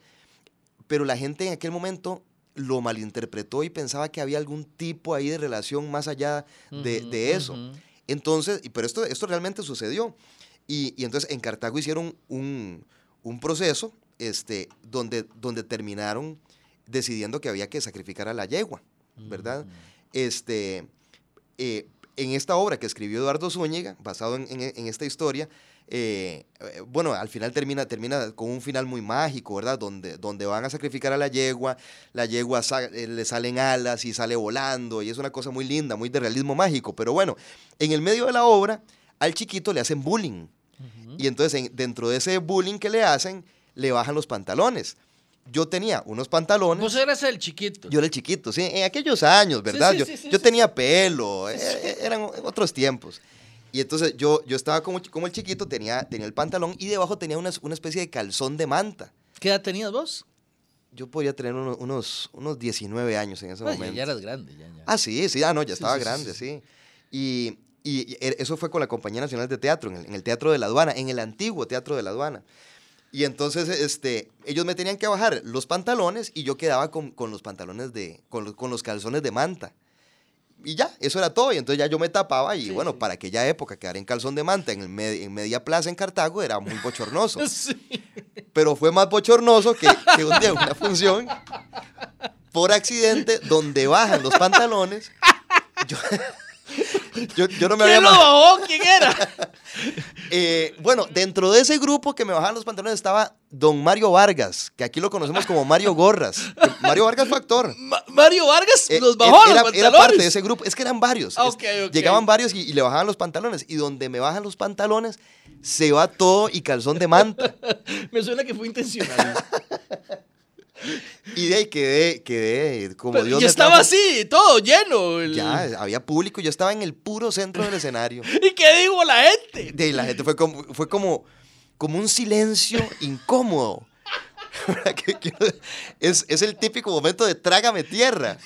pero la gente en aquel momento lo malinterpretó y pensaba que había algún tipo ahí de relación más allá de, uh -huh, de eso. Uh -huh. Entonces, pero esto, esto realmente sucedió. Y, y entonces en Cartago hicieron un, un, proceso este, donde, donde terminaron decidiendo que había que sacrificar a la yegua, ¿verdad? -huh. este, eh, en esta obra que escribió Eduardo Zúñiga, basado en, en, en esta historia, eh, bueno, al final termina, termina con un final muy mágico, ¿verdad? Donde, donde van a sacrificar a la yegua, la yegua sa eh, le salen alas y sale volando, y es una cosa muy linda, muy de realismo mágico. Pero bueno, en el medio de la obra, al chiquito le hacen bullying. Uh -huh. Y entonces, en, dentro de ese bullying que le hacen, le bajan los pantalones. Yo tenía unos pantalones. Vos eras el chiquito. Yo era el chiquito, sí, en aquellos años, ¿verdad? Sí, sí, yo sí, yo tenía pelo, eh, eran otros tiempos. Y entonces yo, yo estaba como, como el chiquito, tenía, tenía el pantalón y debajo tenía una, una especie de calzón de manta. ¿Qué edad tenías vos? Yo podía tener unos, unos, unos 19 años en ese Ay, momento. Ya eras grande. Ya, ya. Ah, sí, sí, ah, no, ya estaba sí, grande, sí. Y, y, eso fue con la Compañía Nacional de Teatro, en el, en el, Teatro de la Aduana, en el antiguo Teatro de la Aduana. Y entonces este, ellos me tenían que bajar los pantalones y yo quedaba con, con los pantalones de, con los, con los calzones de manta y ya, eso era todo. Y entonces ya yo me tapaba y sí, bueno, sí. para aquella época quedar en calzón de manta en, el med en media plaza en Cartago era muy bochornoso. [laughs] Sí. Pero fue más bochornoso que, que un día una función, por accidente, donde bajan los pantalones, yo, [laughs] yo, yo no me ¿Quién había... lo bajó? ¿Quién era? [laughs] eh, bueno, dentro de ese grupo que me bajaban los pantalones estaba don Mario Vargas, que aquí lo conocemos como Mario Gorras. [laughs] Mario Vargas fue actor. Ma Mario Vargas eh, los bajó era, los pantalones. Era parte de ese grupo. Es que eran varios. Ah, okay, okay. Llegaban varios y, y, le bajaban los pantalones. Y donde me bajan los pantalones, se va todo y calzón de manta. me suena que fue intencional. Y de ahí quedé, quedé como Pero Dios Y estaba así, todo lleno. El... Ya, había público, yo estaba en el puro centro del escenario. [laughs] ¿Y qué dijo la gente? De ahí la gente fue como, fue como, como un silencio incómodo. [laughs] es, es, el típico momento de trágame tierra.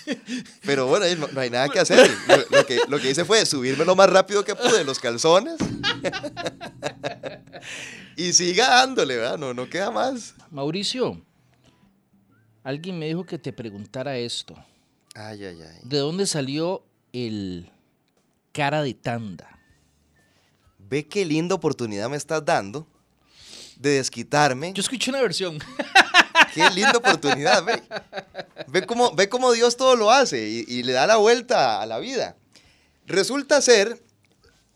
Pero bueno, no, no hay nada que hacer. Lo, lo, que, lo que hice fue subirme lo más rápido que pude los calzones. [laughs] y siga dándole, ¿verdad? No, no queda más. Mauricio, alguien me dijo que te preguntara esto. Ay, ay, ay. ¿De dónde salió el cara de tanda? Ve qué linda oportunidad me estás dando de desquitarme. Yo escuché una versión. [laughs] Qué linda oportunidad, ve. Ve cómo, ve cómo Dios todo lo hace y, y, le da la vuelta a la vida. Resulta ser,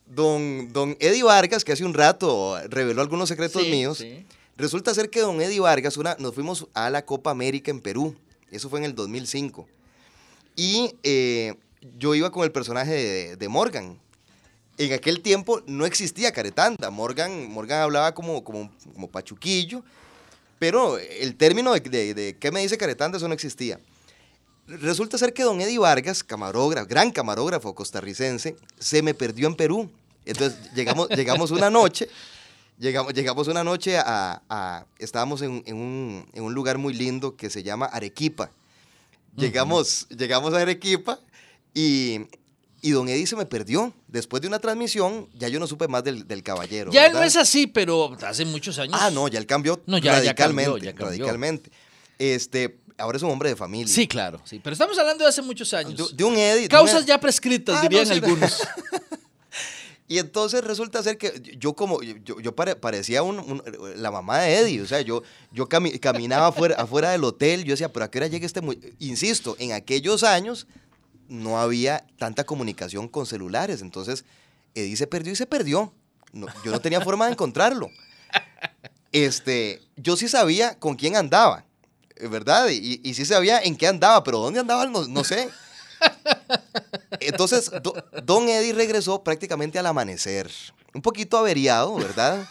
don, don Eddie Vargas, que hace un rato reveló algunos secretos sí, míos, sí. Resulta ser que don Eddie Vargas, una, nos fuimos a la Copa América en Perú, eso fue en el 2005, y eh, yo iba con el personaje de, de Morgan, en aquel tiempo no existía caretanda. Morgan, Morgan hablaba como, como, como pachuquillo, pero el término de, de, de, qué me dice caretanda eso no existía. Resulta ser que don Eddie Vargas, camarógrafo, gran camarógrafo costarricense, se me perdió en Perú. Entonces llegamos, llegamos una noche Llegamos, llegamos una noche a, a- estábamos en, en un, en un lugar muy lindo que se llama Arequipa. Llegamos, llegamos a Arequipa y, y don Eddie se me perdió. Después de una transmisión, ya yo no supe más del, del caballero. Ya ¿verdad? no es así, pero hace muchos años. Ah, no, ya él cambió No, ya- ya radicalmente. cambió, ya cambió. radicalmente. Este, ahora es un hombre de familia. Sí, claro, sí. Pero estamos hablando de hace muchos años. De, de un Eddie. Causas ya prescritas, Ah, dirían no, sí, algunos. [laughs] [laughs] Y entonces resulta ser que yo como, yo, yo pare- parecía un- un- la mamá de Eddie, o sea, yo, yo cami- caminaba afuera, afuera del hotel, yo decía, pero a qué hora llega este... mu-?" Insisto, en aquellos años no había tanta comunicación con celulares, entonces Eddie se perdió y se perdió. No, yo no tenía forma de encontrarlo. Este, yo sí sabía con quién andaba, ¿verdad? Y, y sí sabía en qué andaba, pero dónde andaba no, no sé. Entonces, do- Don Eddie regresó prácticamente al amanecer. Un poquito averiado, ¿verdad?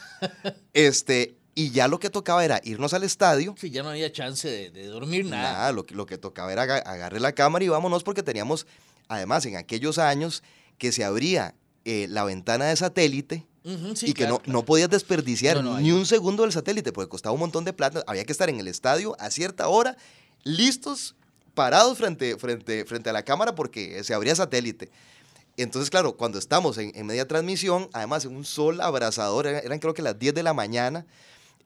Este, y ya lo que tocaba era irnos al estadio. Sí, ya no había chance de, de dormir nada. Nada, lo, que- lo que tocaba era aga- agarre la cámara y vámonos porque teníamos, además, en aquellos años que se abría eh, la ventana de satélite sí, y que claro, no, claro. no podías desperdiciar No, no, ni un segundo del satélite porque costaba un montón de plata. Había que estar en el estadio a cierta hora, listos, parados frente, frente, frente a la cámara porque se abría satélite. Entonces, claro, cuando estamos en, en media transmisión, además en un sol abrasador, eran, eran creo que las 10 de la mañana,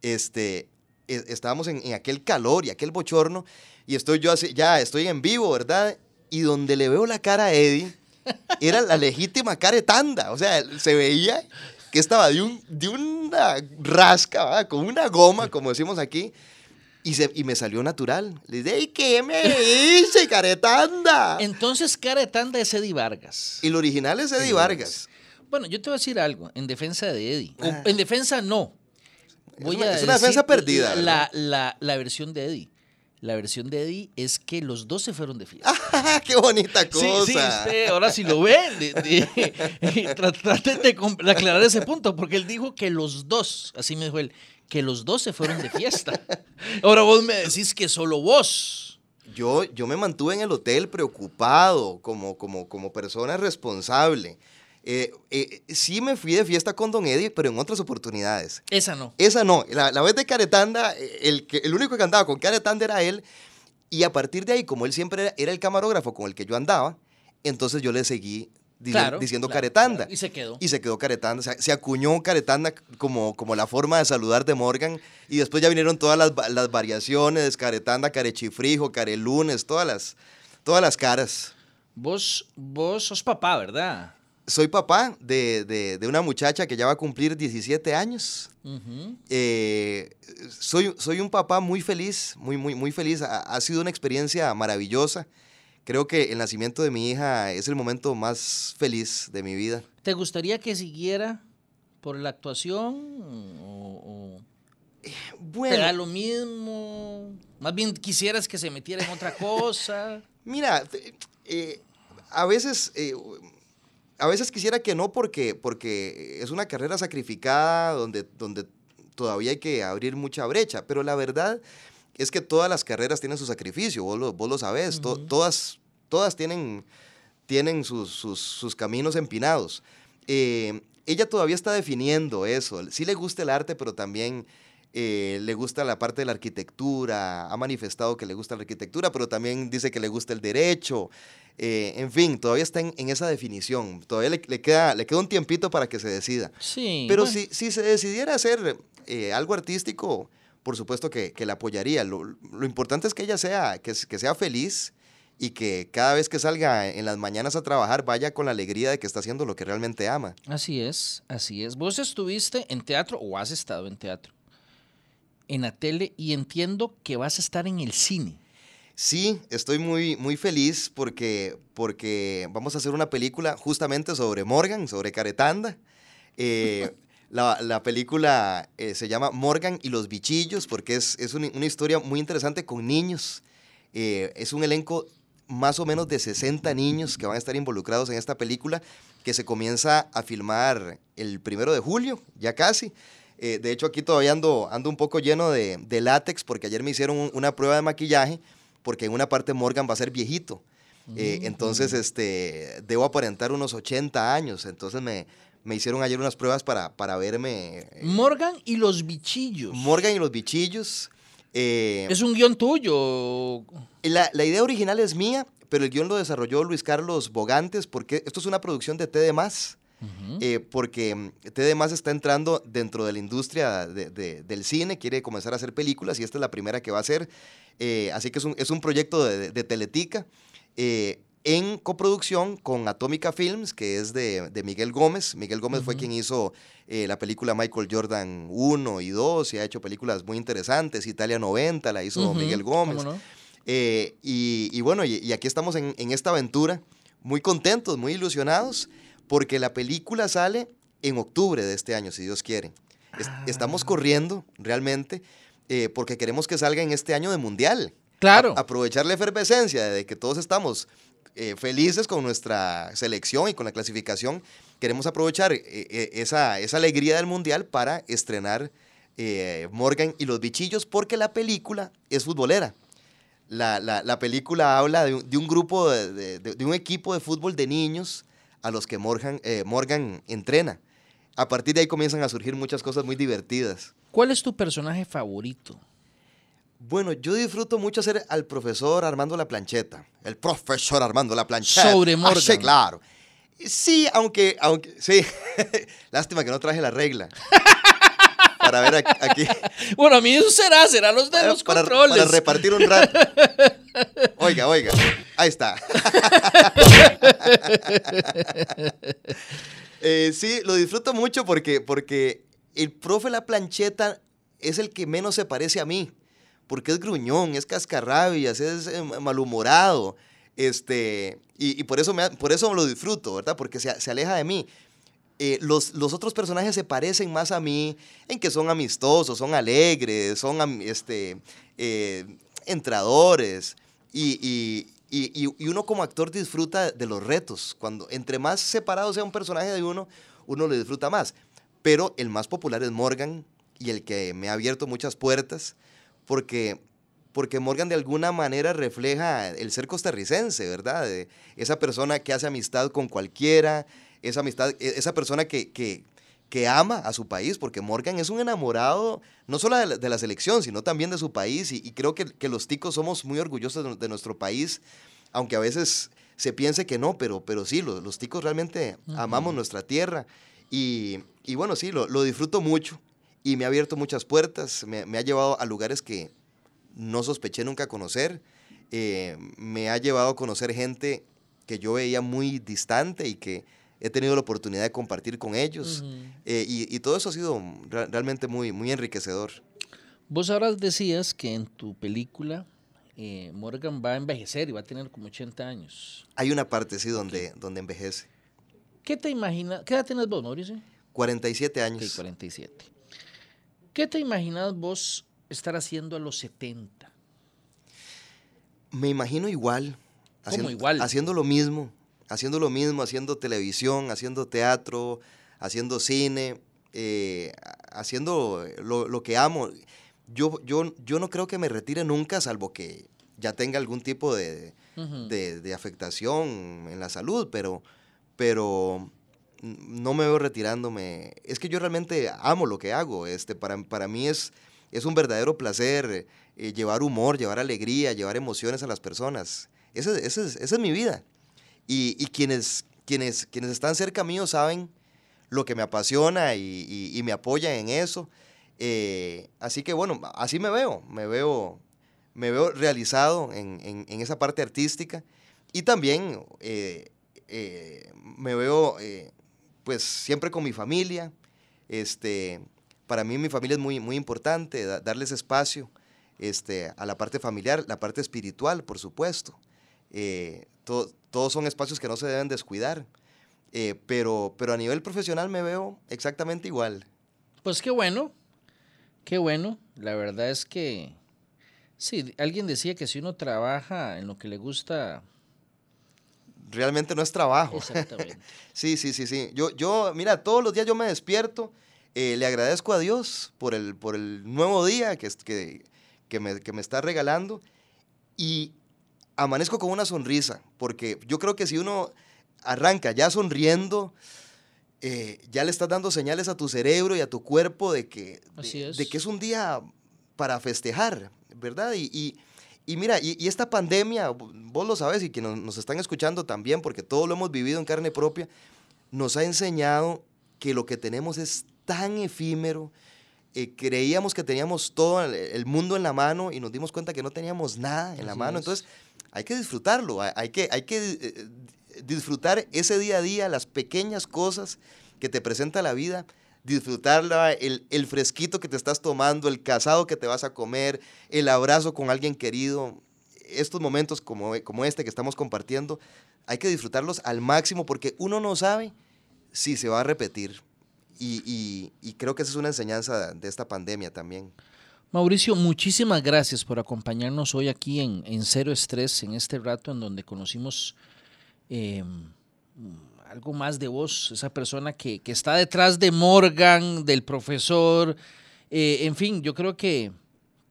este, e- estábamos en, en aquel calor y aquel bochorno, y estoy yo así, ya estoy en vivo, ¿verdad? Y donde le veo la cara a Eddie, era la legítima caretanda, o sea, se veía que estaba de, un, de una rasca, ¿verdad? con una goma, como decimos aquí, y, se, y me salió natural. Le dije, "Ey, ¿qué me dice, caretanda? Entonces, cara de tanda es Eddie Vargas. Y el original es Eddie Eddie Vargas. Bueno, yo te voy a decir algo en defensa de Eddie. O Ah. en defensa no. Voy Es una- a es una defensa perdida, La, la, la versión de Eddie. La versión de Eddie es que los dos se fueron de fiesta. ¡Ah, [laughs] ¡Qué bonita cosa! Sí, sí, usted ahora sí lo ve. de- de- [laughs] tra- trate de, com- de aclarar ese punto, porque él dijo que los dos, así me dijo él, que los dos se fueron de fiesta. [laughs] Ahora vos me decís que solo vos. Yo, yo me mantuve en el hotel preocupado, como, como, como persona responsable. Eh, eh, sí me fui de fiesta con Don Eddie, pero en otras oportunidades. Esa no. Esa no, la, la vez de Caretanda, eh, el, que, el único que andaba con Caretanda era él. Y a partir de ahí, como él siempre era, era el camarógrafo con el que yo andaba, entonces yo le seguí Claro, diciendo claro, Caretanda. claro. Y se quedó. Y se quedó Caretanda, se, se acuñó Caretanda como, como la forma de saludar de Morgan. Y después ya vinieron todas las, las variaciones, Caretanda, Carechifrijo, Carelunes, todas las, todas las caras. Vos, vos sos papá, ¿verdad? Soy papá de, de- de una muchacha que ya va a cumplir 17 años. Ujú. Eh, soy, soy un papá muy feliz, muy, muy, muy feliz. Ha, ha sido una experiencia maravillosa. Creo que el nacimiento de mi hija es el momento más feliz de mi vida. ¿Te gustaría que siguiera por la actuación o, o te da Bueno, lo mismo? Más bien quisieras que se metiera en otra cosa. [laughs] mira, eh, a veces... eh, a veces quisiera que no porque, porque es una carrera sacrificada donde, donde todavía hay que abrir mucha brecha, pero la verdad es que todas las carreras tienen su sacrificio, vos lo, vos lo sabés, to- todas, todas tienen, tienen sus, sus- sus caminos empinados. Eh, ella todavía está definiendo eso, sí le gusta el arte, pero también eh, le gusta la parte de la arquitectura, ha manifestado que le gusta la arquitectura, pero también dice que le gusta el derecho. Eh, en fin, todavía está en, en esa definición. Todavía le, le queda, le queda un tiempito para que se decida. Sí. Pero bueno. si, si se decidiera hacer eh, algo artístico, por supuesto que, que la apoyaría. Lo, lo importante es que ella sea, que, que sea feliz y que cada vez que salga en las mañanas a trabajar vaya con la alegría de que está haciendo lo que realmente ama. Así es, así es. Vos estuviste en teatro o has estado en teatro, en la tele y entiendo que vas a estar en el cine. Sí, estoy muy, muy feliz porque, porque vamos a hacer una película justamente sobre Morgan, sobre Caretanda. Eh, [laughs] la, la película eh, se llama Morgan y los bichillos porque es, es una, una historia muy interesante con niños. Eh, es un elenco más o menos de 60 niños que van a estar involucrados en esta película que se comienza a filmar el primero de julio, ya casi. Eh, de hecho, aquí todavía ando, ando un poco lleno de, de látex porque ayer me hicieron un- una prueba de maquillaje porque en una parte Morgan va a ser viejito. Eh, entonces, este, debo aparentar unos 80 años. Entonces me, me hicieron ayer unas pruebas para, para verme. eh, Morgan y los bichillos. Morgan y los bichillos. eh, ¿Es un guion tuyo? la, la idea original es mía, pero el guion lo desarrolló Luis Carlos Bogantes, porque esto es una producción de TD eh, porque TD está entrando dentro de la industria de- de- del cine, quiere comenzar a hacer películas y esta es la primera que va a hacer. Eh, así que es un, es un proyecto de, de- de Teletica eh, en coproducción con Atómica Films, que es de, de Miguel Gómez. Miguel Gómez fue Ujú. quien hizo eh, la película Michael Jordan 1 y 2 y ha hecho películas muy interesantes. Italia 90 la hizo Ujú, Miguel Gómez. ¿cómo no? Eh, y, y bueno, y, y aquí estamos en, en esta aventura, muy contentos, muy ilusionados, porque la película sale en octubre de este año, si Dios quiere. Es- Estamos Ah. corriendo realmente eh, porque queremos que salga en este año de mundial. Claro. A- aprovechar la efervescencia de que todos estamos eh, felices con nuestra selección y con la clasificación. Queremos aprovechar eh, eh, esa, esa alegría del mundial para estrenar Morgan y los bichillos porque la película es futbolera. La, la- la película habla de un, grupo, de, de- de- un equipo de fútbol de niños a los que Morgan, Morgan entrena. A partir de ahí comienzan a surgir muchas cosas muy divertidas. ¿Cuál es tu personaje favorito? Bueno, yo disfruto mucho hacer al profesor Armando La Plancheta. El profesor Armando La Plancheta. Sobre Ah, Morgan. sí, claro. Sí, aunque, aunque, sí. [laughs] Lástima que no traje la regla. [laughs] Para ver aquí. aquí- Bueno, a mí eso será, será los de los para, controles. para repartir un rato. Oiga, oiga. Ahí está. [laughs] Eh, sí, lo disfruto mucho porque, porque el profe La Plancheta es el que menos se parece a mí. Porque es gruñón, es cascarrabias, es eh, malhumorado. Este, y, y por, eso me, por eso lo disfruto, ¿verdad? Porque se, se aleja de mí. Eh, los, los otros personajes se parecen más a mí en que son amistosos, son alegres, son este, eh, entradores. Y- y- y- y uno como actor disfruta de los retos. Cuando entre más separado sea un personaje de uno, uno lo disfruta más. Pero el más popular es Morgan y el que me ha abierto muchas puertas porque, porque Morgan de alguna manera refleja el ser costarricense, ¿verdad? De esa persona que hace amistad con cualquiera, esa, amistad, e- esa persona que, que, que ama a su país, porque Morgan es un enamorado no solo de la, de la selección, sino también de su país, y, y creo que, que los ticos somos muy orgullosos de, de nuestro país, aunque a veces se piense que no, pero, pero sí, los, los ticos realmente amamos nuestra tierra, y, y bueno, sí, lo, lo disfruto mucho, y me ha abierto muchas puertas, me, me ha llevado a lugares que no sospeché nunca conocer, eh, me ha llevado a conocer gente que yo veía muy distante y que he tenido la oportunidad de compartir con ellos. Eh, y, y todo eso ha sido realmente muy, muy enriquecedor. Vos ahora decías que en tu película eh, Morgan va a envejecer y va a tener como 80 años. Hay una parte, sí, donde, donde envejece. ¿Qué te imaginas? ¿Qué edad tienes vos, Mauricio? 47 Ok, años. 47. ¿Qué te imaginas vos estar haciendo a los 70? Me imagino igual. ¿Cómo igual? Haciendo lo mismo. Haciendo lo mismo, haciendo televisión, haciendo teatro, haciendo cine, eh, haciendo lo, lo que amo. Yo, yo, yo no creo que me retire nunca, salvo que ya tenga algún tipo de, de afectación en la salud, pero, pero no me veo retirándome. Es que yo realmente amo lo que hago. Este, para, para mí es, es un verdadero placer eh, llevar humor, llevar alegría, llevar emociones a las personas. Esa, es, esa es mi vida. Y, y quienes, quienes, quienes están cerca mío saben lo que me apasiona y, y- me apoyan en eso. Eh, así que bueno, así me veo, me veo, me veo realizado en, en- esa parte artística y también eh, me veo pues siempre con mi familia. Este, para mí mi familia es muy, muy importante, da- darles espacio este, a la parte familiar, la parte espiritual, por supuesto. Eh, to- todos son espacios que no se deben descuidar. Eh, pero, pero a nivel profesional me veo exactamente igual. Pues qué bueno, qué bueno. La verdad es que, sí, alguien decía que si uno trabaja en lo que le gusta, Realmente no es trabajo. exactamente. [laughs] Sí, sí, sí, sí. Yo, yo, mira, todos los días yo me despierto, eh, le agradezco a Dios por el, por el nuevo día que, que, que, me, que me está regalando y amanezco con una sonrisa, porque yo creo que si uno arranca ya sonriendo, eh, ya le estás dando señales a tu cerebro y a tu cuerpo de que, es. de que es un día para festejar, ¿verdad? Y, y, mira, y, esta pandemia, vos lo sabes y que nos, están escuchando también, porque todo lo hemos vivido en carne propia, nos ha enseñado que lo que tenemos es tan efímero. Eh, creíamos que teníamos todo el mundo en la mano y nos dimos cuenta que no teníamos nada en la mano. Entonces, hay que disfrutarlo, hay que, hay que eh, disfrutar ese día a día, las pequeñas cosas que te presenta la vida disfrutarla, el, el, fresquito que te estás tomando, el casado que te vas a comer, el abrazo con alguien querido. Estos momentos como, como este que estamos compartiendo, hay que disfrutarlos al máximo porque uno no sabe si se va a repetir. Y, y, creo que esa es una enseñanza de esta pandemia también. Mauricio, muchísimas gracias por acompañarnos hoy aquí en, en Cero Estrés, en este rato en donde conocimos eh, algo más de vos, esa persona que, está detrás de Morgan, del profesor, eh, en fin, yo creo que,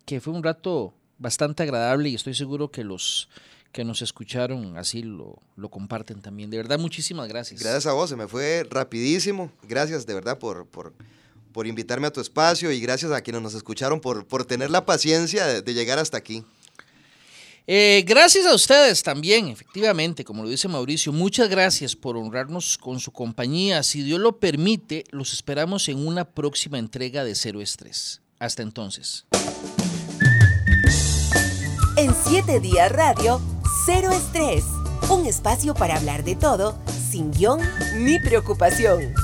que fue un rato bastante agradable y estoy seguro que los que nos escucharon así lo, lo, comparten también. De verdad, muchísimas gracias. Gracias a vos, se me fue rapidísimo. Gracias de verdad por, por, por invitarme a tu espacio y gracias a quienes nos escucharon por, por tener la paciencia de llegar hasta aquí. Eh, gracias a ustedes también, efectivamente, como lo dice Mauricio, muchas gracias por honrarnos con su compañía. Si Dios lo permite, los esperamos en una próxima entrega de Cero Estrés. Hasta entonces. En siete días radio, Cero Estrés, un espacio para hablar de todo, sin guion ni preocupación.